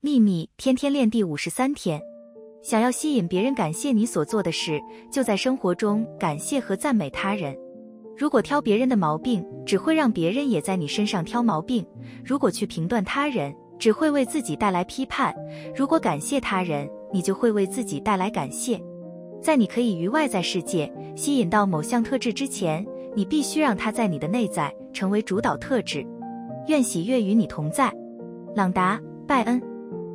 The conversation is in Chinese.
秘密天天练第五十三天，想要吸引别人感谢你所做的事，就在生活中感谢和赞美他人。如果挑别人的毛病，只会让别人也在你身上挑毛病；如果去评断他人，只会为自己带来批判。如果感谢他人，你就会为自己带来感谢。在你可以于外在世界吸引到某项特质之前，你必须让它在你的内在成为主导特质。愿喜悦与你同在，朗达·拜恩。